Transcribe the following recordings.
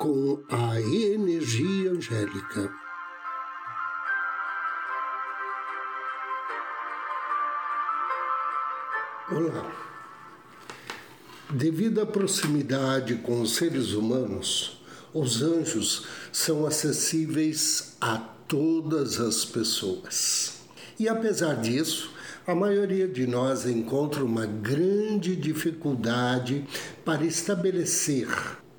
com a energia angélica. Olá. Devido à proximidade com os seres humanos, os anjos são acessíveis a todas as pessoas. E apesar disso, a maioria de nós encontra uma grande dificuldade para estabelecer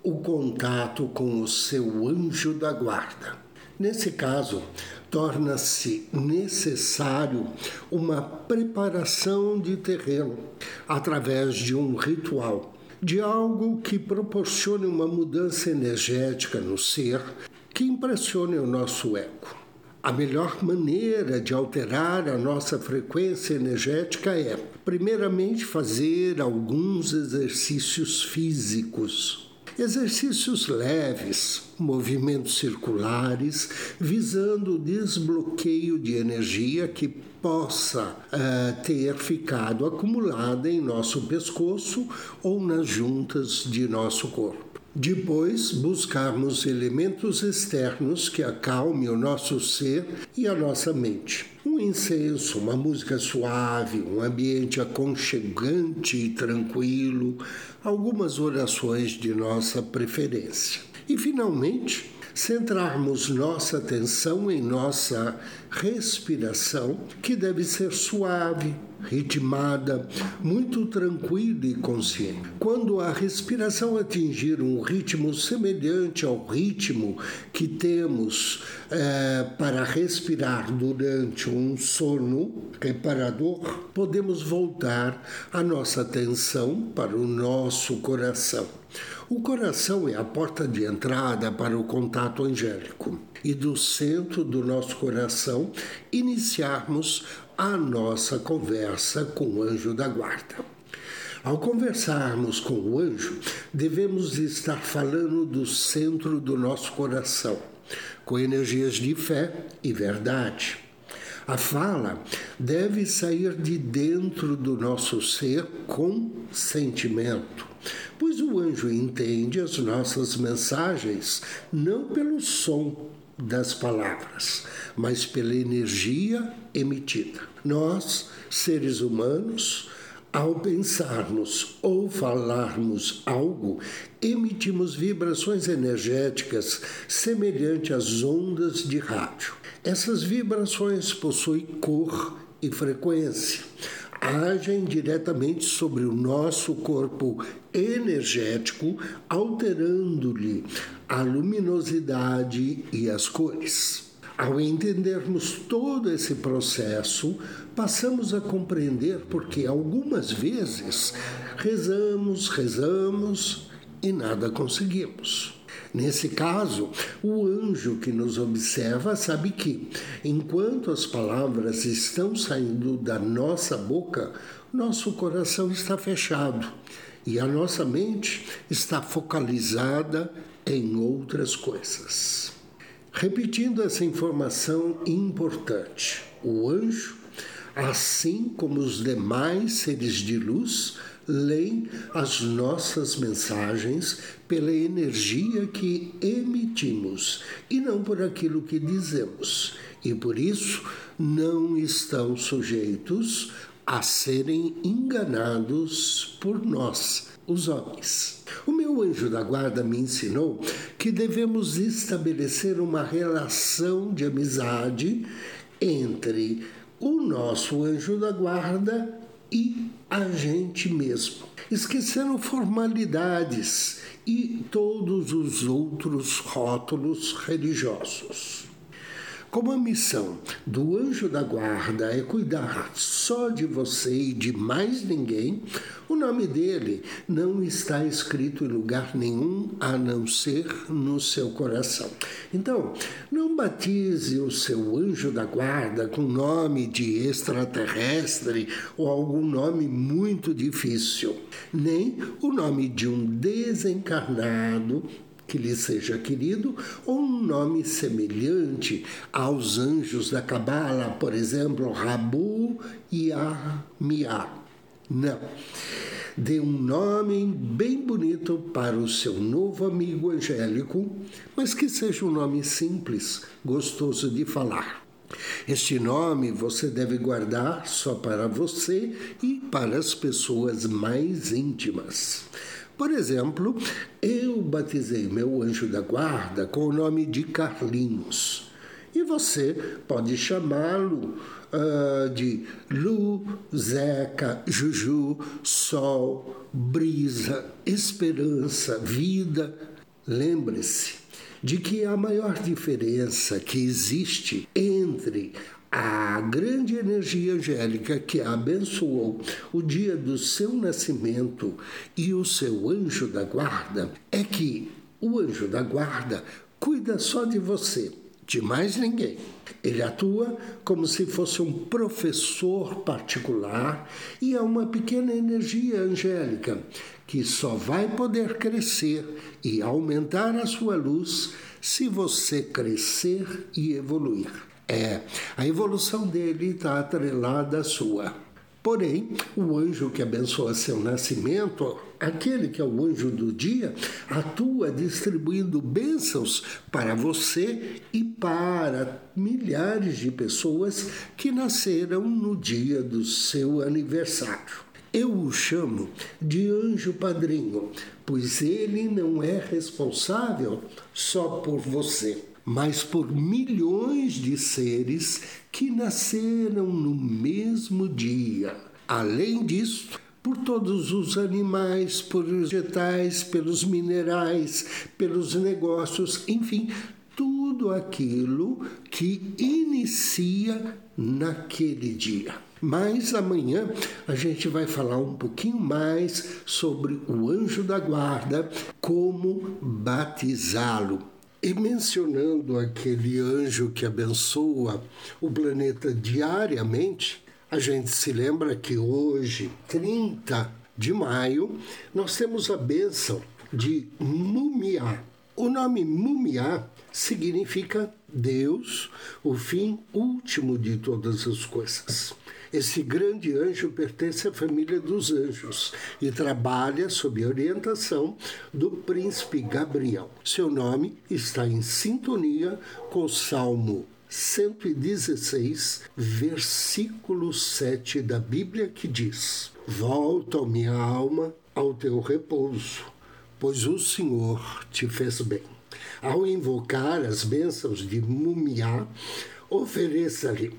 o contato com o seu anjo da guarda. Nesse caso, torna-se necessário uma preparação de terreno através de um ritual, de algo que proporcione uma mudança energética no ser que impressione o nosso ego. A melhor maneira de alterar a nossa frequência energética é, primeiramente, fazer alguns exercícios físicos. Exercícios leves, movimentos circulares, visando o desbloqueio de energia que possa uh, ter ficado acumulada em nosso pescoço ou nas juntas de nosso corpo. Depois, buscarmos elementos externos que acalmem o nosso ser e a nossa mente. Um incenso, uma música suave, um ambiente aconchegante e tranquilo, algumas orações de nossa preferência. E, finalmente, centrarmos nossa atenção em nossa respiração, que deve ser suave, ritmada, muito tranquila e consciente. Quando a respiração atingir um ritmo semelhante ao ritmo que temos é, para respirar durante um sono reparador, podemos voltar a nossa atenção para o nosso coração. O coração é a porta de entrada para o contato angélico e do centro do nosso coração iniciarmos a nossa conversa com o anjo da guarda. Ao conversarmos com o anjo, devemos estar falando do centro do nosso coração, com energias de fé e verdade. A fala deve sair de dentro do nosso ser com sentimento, pois o anjo entende as nossas mensagens não pelo som das palavras, mas pela energia emitida. Nós, seres humanos, ao pensarmos ou falarmos algo, emitimos vibrações energéticas semelhantes às ondas de rádio. Essas vibrações possuem cor e frequência agem diretamente sobre o nosso corpo energético, alterando-lhe a luminosidade e as cores. Ao entendermos todo esse processo, passamos a compreender porque algumas vezes rezamos, rezamos e nada conseguimos. Nesse caso, o anjo que nos observa sabe que, enquanto as palavras estão saindo da nossa boca, nosso coração está fechado e a nossa mente está focalizada em outras coisas. Repetindo essa informação importante, o anjo, assim como os demais seres de luz, leem as nossas mensagens pela energia que emitimos e não por aquilo que dizemos. E por isso não estão sujeitos a serem enganados por nós, os homens. O meu anjo da guarda me ensinou que devemos estabelecer uma relação de amizade entre o nosso anjo da guarda e a gente mesmo, esquecendo formalidades e todos os outros rótulos religiosos. Como a missão do anjo da guarda é cuidar só de você e de mais ninguém, o nome dele não está escrito em lugar nenhum a não ser no seu coração. Então, não batize o seu anjo da guarda com nome de extraterrestre ou algum nome muito difícil, nem o nome de um desencarnado que lhe seja querido, ou um nome semelhante aos anjos da Cabala, por exemplo, Rabu e Amiá. Não. Dê um nome bem bonito para o seu novo amigo angélico, mas que seja um nome simples, gostoso de falar. Este nome você deve guardar só para você e para as pessoas mais íntimas. Por exemplo, eu batizei meu anjo da guarda com o nome de Carlinhos. E você pode chamá-lo uh, de Lu, Zeca, Juju, Sol, Brisa, Esperança, Vida. Lembre-se de que a maior diferença que existe entre a grande energia angélica que abençoou o dia do seu nascimento e o seu anjo da guarda é que o anjo da guarda cuida só de você, de mais ninguém. Ele atua como se fosse um professor particular e é uma pequena energia angélica que só vai poder crescer e aumentar a sua luz se você crescer e evoluir. É, a evolução dele está atrelada à sua. Porém, o anjo que abençoa seu nascimento, aquele que é o anjo do dia, atua distribuindo bênçãos para você e para milhares de pessoas que nasceram no dia do seu aniversário. Eu o chamo de anjo padrinho, pois ele não é responsável só por você mas por milhões de seres que nasceram no mesmo dia. Além disso, por todos os animais, por vegetais, pelos minerais, pelos negócios, enfim, tudo aquilo que inicia naquele dia. Mas amanhã a gente vai falar um pouquinho mais sobre o anjo da guarda, como batizá-lo. E mencionando aquele anjo que abençoa o planeta diariamente, a gente se lembra que hoje, 30 de maio, nós temos a bênção de Mumiá. O nome Mumiá significa Deus, o fim último de todas as coisas. Esse grande anjo pertence à família dos anjos e trabalha sob orientação do príncipe Gabriel. Seu nome está em sintonia com o Salmo 116, versículo 7 da Bíblia, que diz: Volta, minha alma, ao teu repouso, pois o Senhor te fez bem. Ao invocar as bênçãos de Mumiá, ofereça-lhe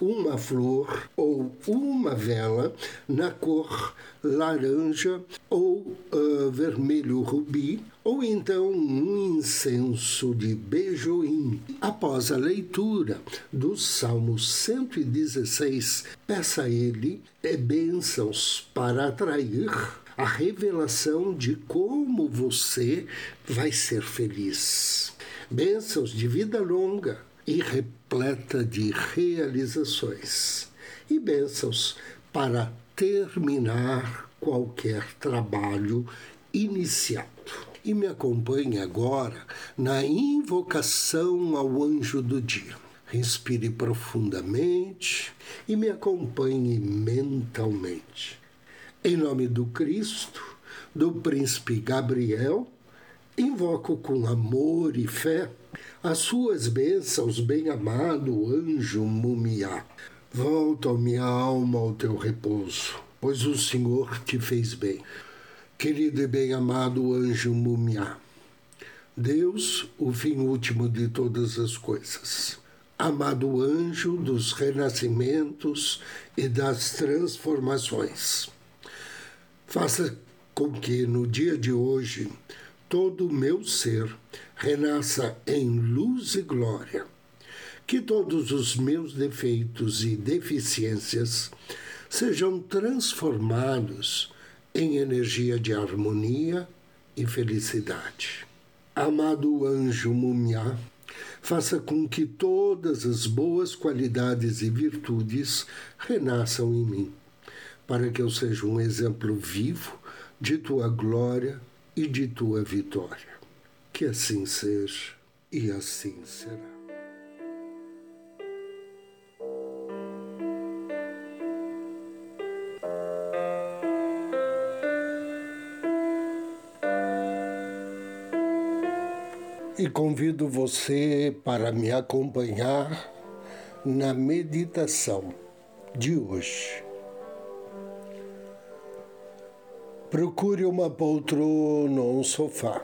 uma flor ou uma vela na cor laranja ou uh, vermelho rubi, ou então um incenso de beijoim. Após a leitura do Salmo 116, peça a ele bênçãos para atrair a revelação de como você vai ser feliz. Bênçãos de vida longa, e repleta de realizações e bênçãos para terminar qualquer trabalho iniciado. E me acompanhe agora na invocação ao anjo do dia. Respire profundamente e me acompanhe mentalmente. Em nome do Cristo, do príncipe Gabriel, invoco com amor e fé as suas bênçãos, bem-amado anjo Mumiá. Volta, minha alma, ao teu repouso, pois o Senhor te fez bem. Querido e bem-amado anjo Mumiá, Deus, o fim último de todas as coisas. Amado anjo dos renascimentos e das transformações. Faça com que no dia de hoje todo o meu ser renasça em luz e glória. que todos os meus defeitos e deficiências sejam transformados em energia de harmonia e felicidade. Amado anjo Mumiá, faça com que todas as boas qualidades e virtudes renasçam em mim, para que eu seja um exemplo vivo de tua glória e de tua vitória. Que assim seja e assim será. e convido você para me acompanhar na meditação de hoje. Procure uma poltrona ou um sofá.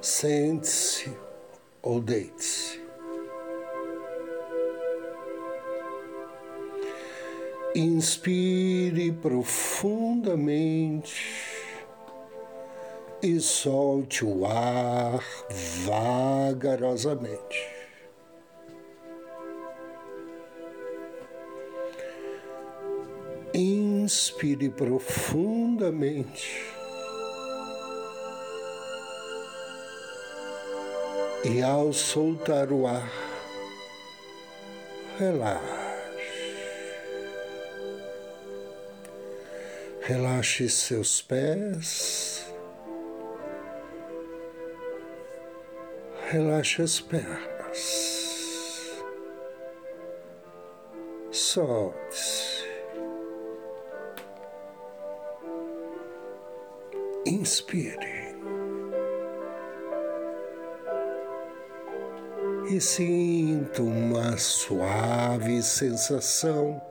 Sente-se ou deite-se. Inspire profundamente e solte o ar vagarosamente. Inspire profundamente e, ao soltar o ar, relaxe. Relaxe seus pés Relaxe as pernas. Solte-se. Inspire. E sinta uma suave sensação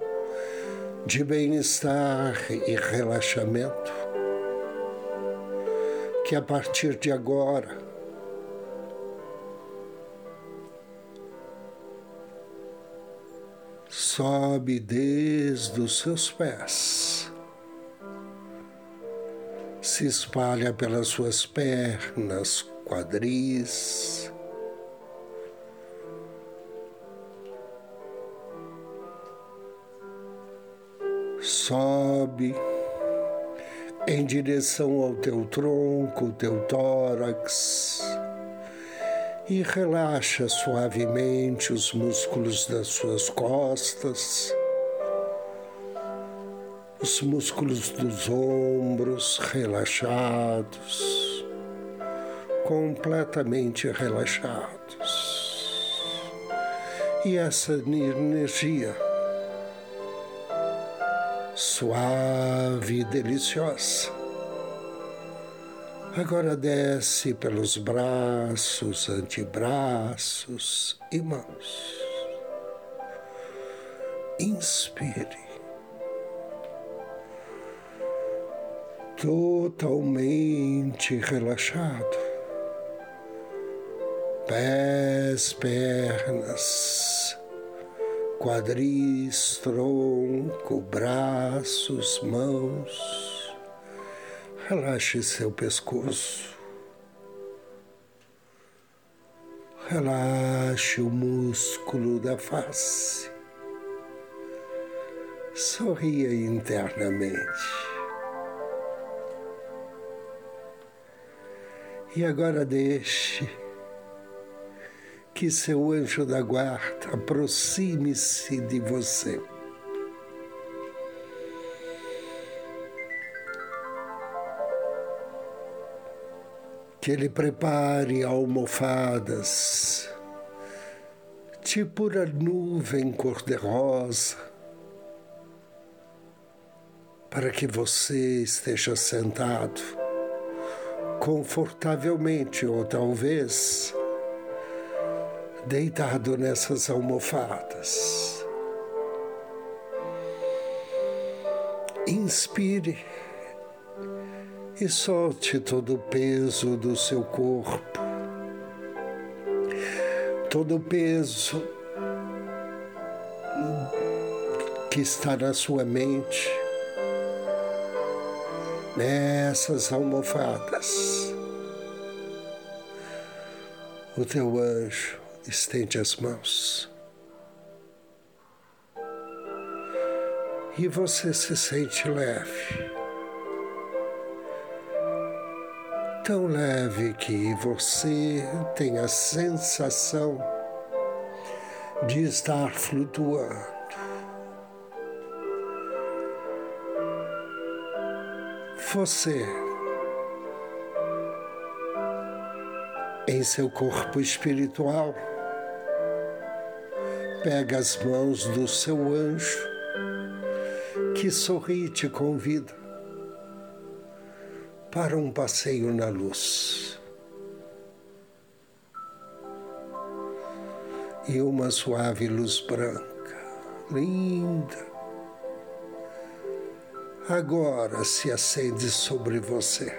de bem-estar e relaxamento que a partir de agora sobe desde os seus pés, se espalha pelas suas pernas, quadris, sobe em direção ao teu tronco, teu tórax e relaxa suavemente os músculos das suas costas, os músculos dos ombros relaxados, completamente relaxados. E essa energia suave e deliciosa Agora desce pelos braços, antebraços e mãos. Inspire. Totalmente relaxado. Pés, pernas, quadris, tronco, braços, mãos Relaxe seu pescoço. Relaxe o músculo da face. Sorria internamente. E agora deixe que seu anjo da guarda aproxime-se de você. que ele prepare almofadas, tipo a nuvem cor-de-rosa, para que você esteja sentado confortavelmente ou talvez deitado nessas almofadas. Inspire e solte todo o peso do seu corpo, todo o peso que está na sua mente, nessas almofadas. o teu anjo estende as mãos. E você se sente leve. Tão leve que você tem a sensação de estar flutuando. Você em seu corpo espiritual. Pega as mãos do seu anjo, que sorri e te convida para um passeio na luz. E uma suave luz branca, linda, agora se acende sobre você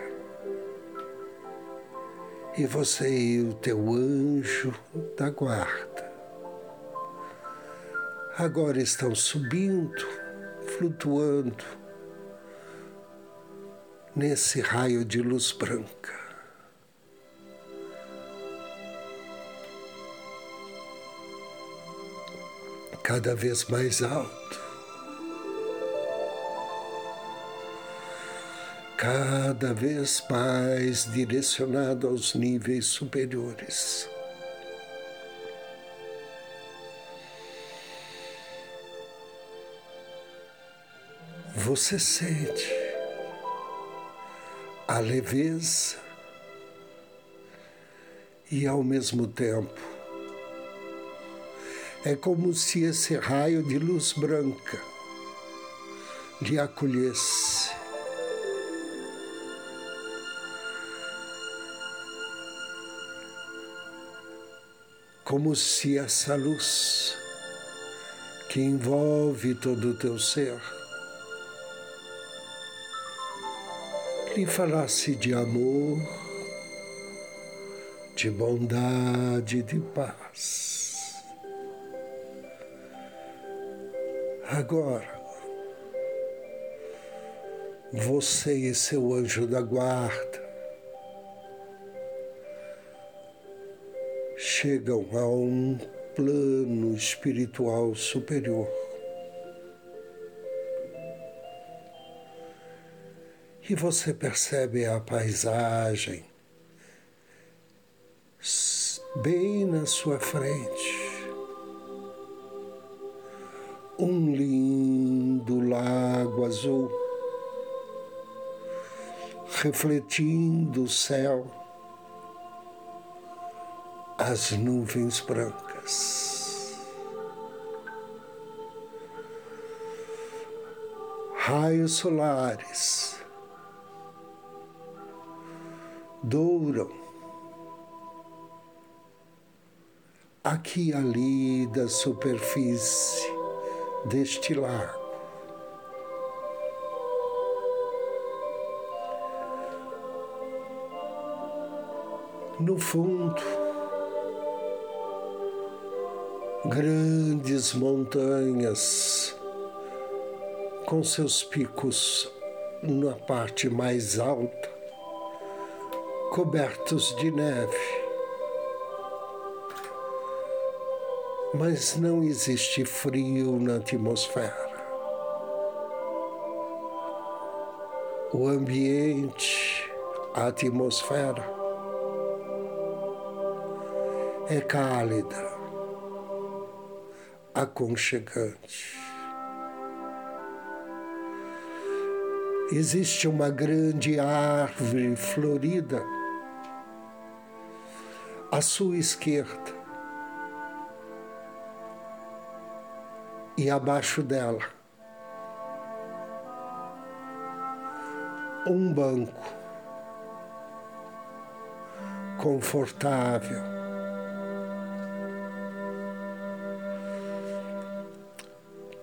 e você e o teu anjo da guarda agora estão subindo, flutuando nesse raio de luz branca. Cada vez mais alto. Cada vez mais direcionado aos níveis superiores. Você sente a leveza e, ao mesmo tempo, é como se esse raio de luz branca lhe acolhesse como se essa luz que envolve todo o teu ser lhe falasse de amor, de bondade, de paz. Agora, você e seu anjo da guarda chegam a um plano espiritual superior. E você percebe a paisagem bem na sua frente. Um lindo lago azul refletindo o céu as nuvens brancas. Raios solares douram aqui e ali da superfície deste lago. No fundo, grandes montanhas com seus picos na parte mais alta, cobertos de neve. Mas não existe frio na atmosfera. O ambiente, a atmosfera é cálida aconchegante. Existe uma grande árvore florida à sua esquerda e abaixo dela um banco confortável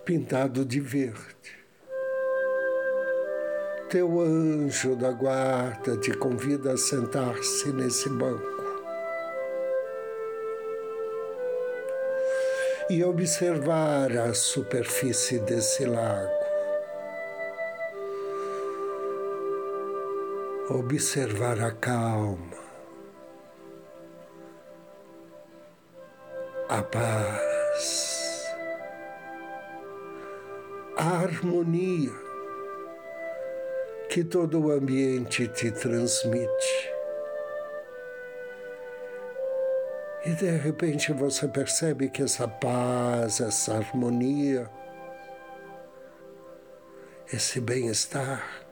pintado de verde. Teu anjo da guarda te convida a sentar-se nesse banco e observar a superfície desse lago. Observar a calma, a paz, a harmonia que todo o ambiente te transmite. E de repente você percebe que essa paz, essa harmonia, esse bem-estar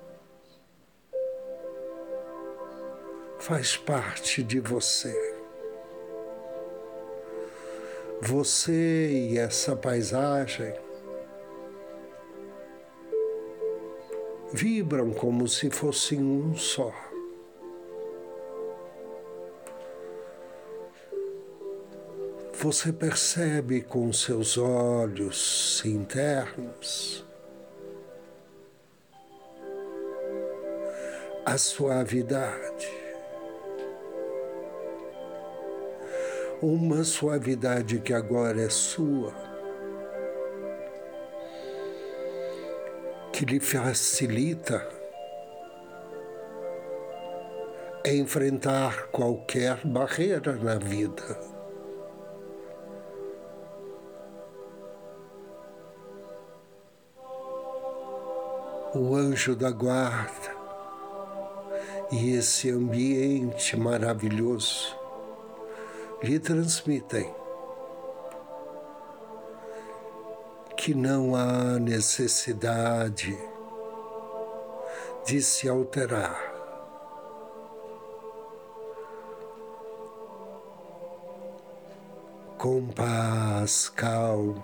faz parte de você. Você e essa paisagem vibram como se fossem um só. Você percebe com seus olhos internos a suavidade, uma suavidade que agora é sua, que lhe facilita enfrentar qualquer barreira na vida. O anjo da guarda e esse ambiente maravilhoso lhe transmitem que não há necessidade de se alterar. Com paz, calma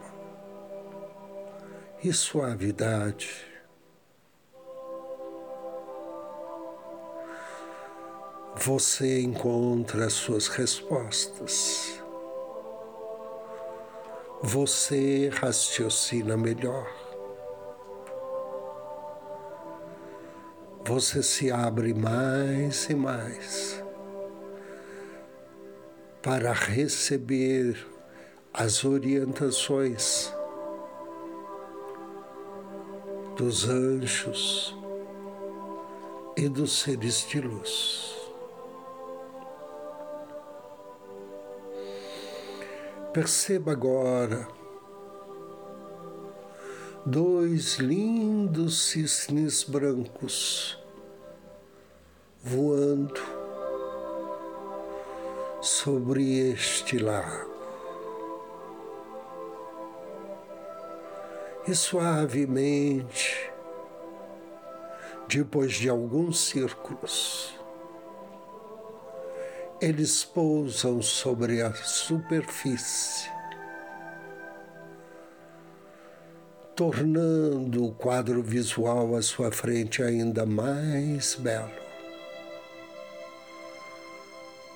e suavidade. você encontra as suas respostas. Você raciocina melhor. Você se abre mais e mais para receber as orientações dos anjos e dos seres de luz. Perceba agora dois lindos cisnes brancos voando sobre este lago. E suavemente, depois de alguns círculos, eles pousam sobre a superfície, tornando o quadro visual à sua frente ainda mais belo,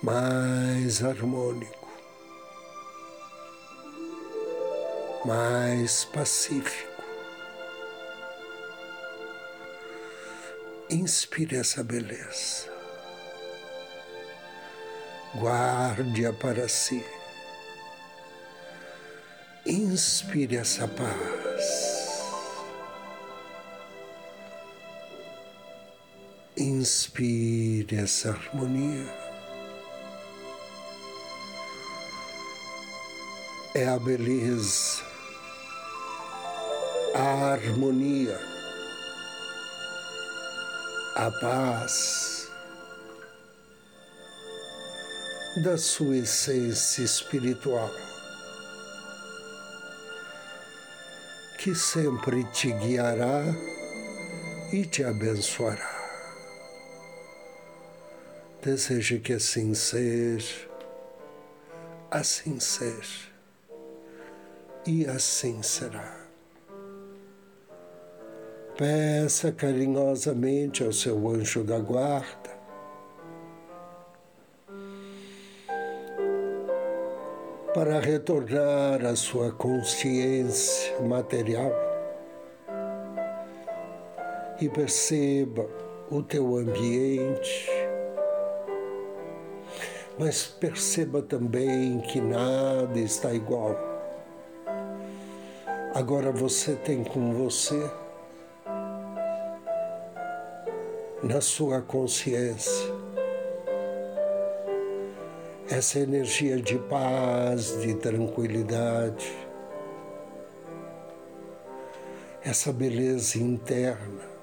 mais harmônico, mais pacífico. Inspire essa beleza guarde-a para si. Inspire essa paz. Inspire essa harmonia. É a beleza, a harmonia, a paz da sua essência espiritual, que sempre te guiará e te abençoará. Desejo que assim seja, assim seja e assim será. Peça carinhosamente ao seu anjo da guarda para retornar à sua consciência material e perceba o teu ambiente, mas perceba também que nada está igual. Agora você tem com você, na sua consciência, essa energia de paz, de tranquilidade, essa beleza interna.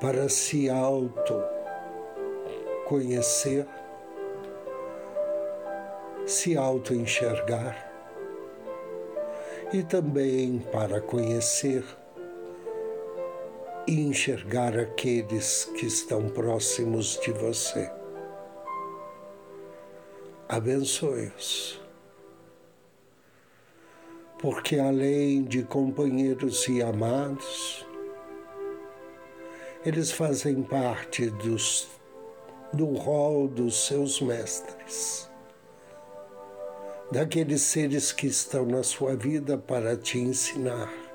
Para se auto conhecer, se auto enxergar e também para conhecer e enxergar aqueles que estão próximos de você. Abençoe-os, porque além de companheiros e amados, eles fazem parte dos, do rol dos seus mestres, daqueles seres que estão na sua vida para te ensinar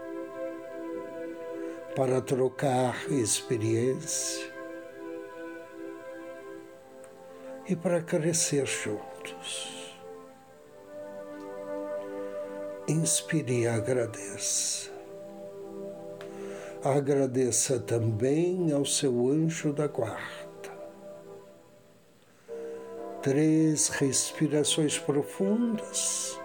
para trocar experiência e para crescer juntos. Inspire e agradeça. Agradeça também ao seu anjo da guarda. Três respirações profundas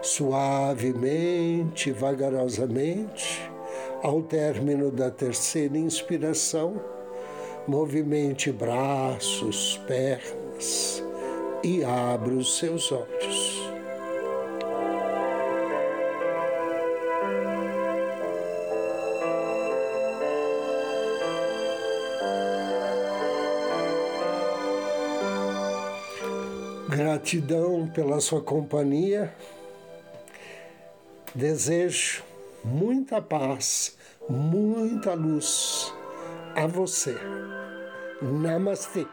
suavemente, vagarosamente, ao término da terceira inspiração, movimente braços, pernas e abra os seus olhos. Gratidão pela sua companhia. Desejo muita paz, muita luz a você. Namastê.